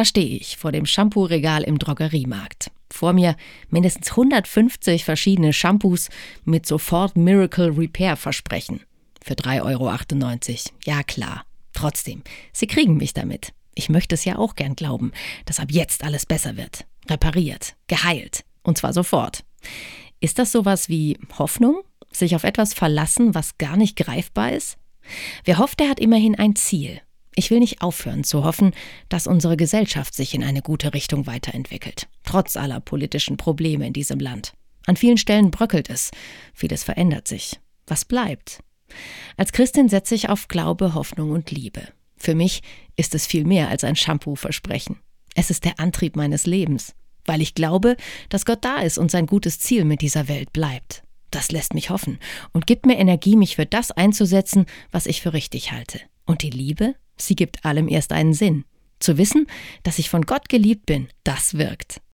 Da stehe ich vor dem Shampoo-Regal im Drogeriemarkt. Vor mir mindestens 150 verschiedene Shampoos mit sofort Miracle Repair Versprechen. Für 3,98 Euro. Ja klar. Trotzdem, Sie kriegen mich damit. Ich möchte es ja auch gern glauben, dass ab jetzt alles besser wird. Repariert, geheilt. Und zwar sofort. Ist das sowas wie Hoffnung? Sich auf etwas verlassen, was gar nicht greifbar ist? Wer hofft, der hat immerhin ein Ziel. Ich will nicht aufhören zu hoffen, dass unsere Gesellschaft sich in eine gute Richtung weiterentwickelt, trotz aller politischen Probleme in diesem Land. An vielen Stellen bröckelt es, vieles verändert sich. Was bleibt? Als Christin setze ich auf Glaube, Hoffnung und Liebe. Für mich ist es viel mehr als ein Shampoo-Versprechen. Es ist der Antrieb meines Lebens, weil ich glaube, dass Gott da ist und sein gutes Ziel mit dieser Welt bleibt. Das lässt mich hoffen und gibt mir Energie, mich für das einzusetzen, was ich für richtig halte. Und die Liebe? Sie gibt allem erst einen Sinn. Zu wissen, dass ich von Gott geliebt bin, das wirkt.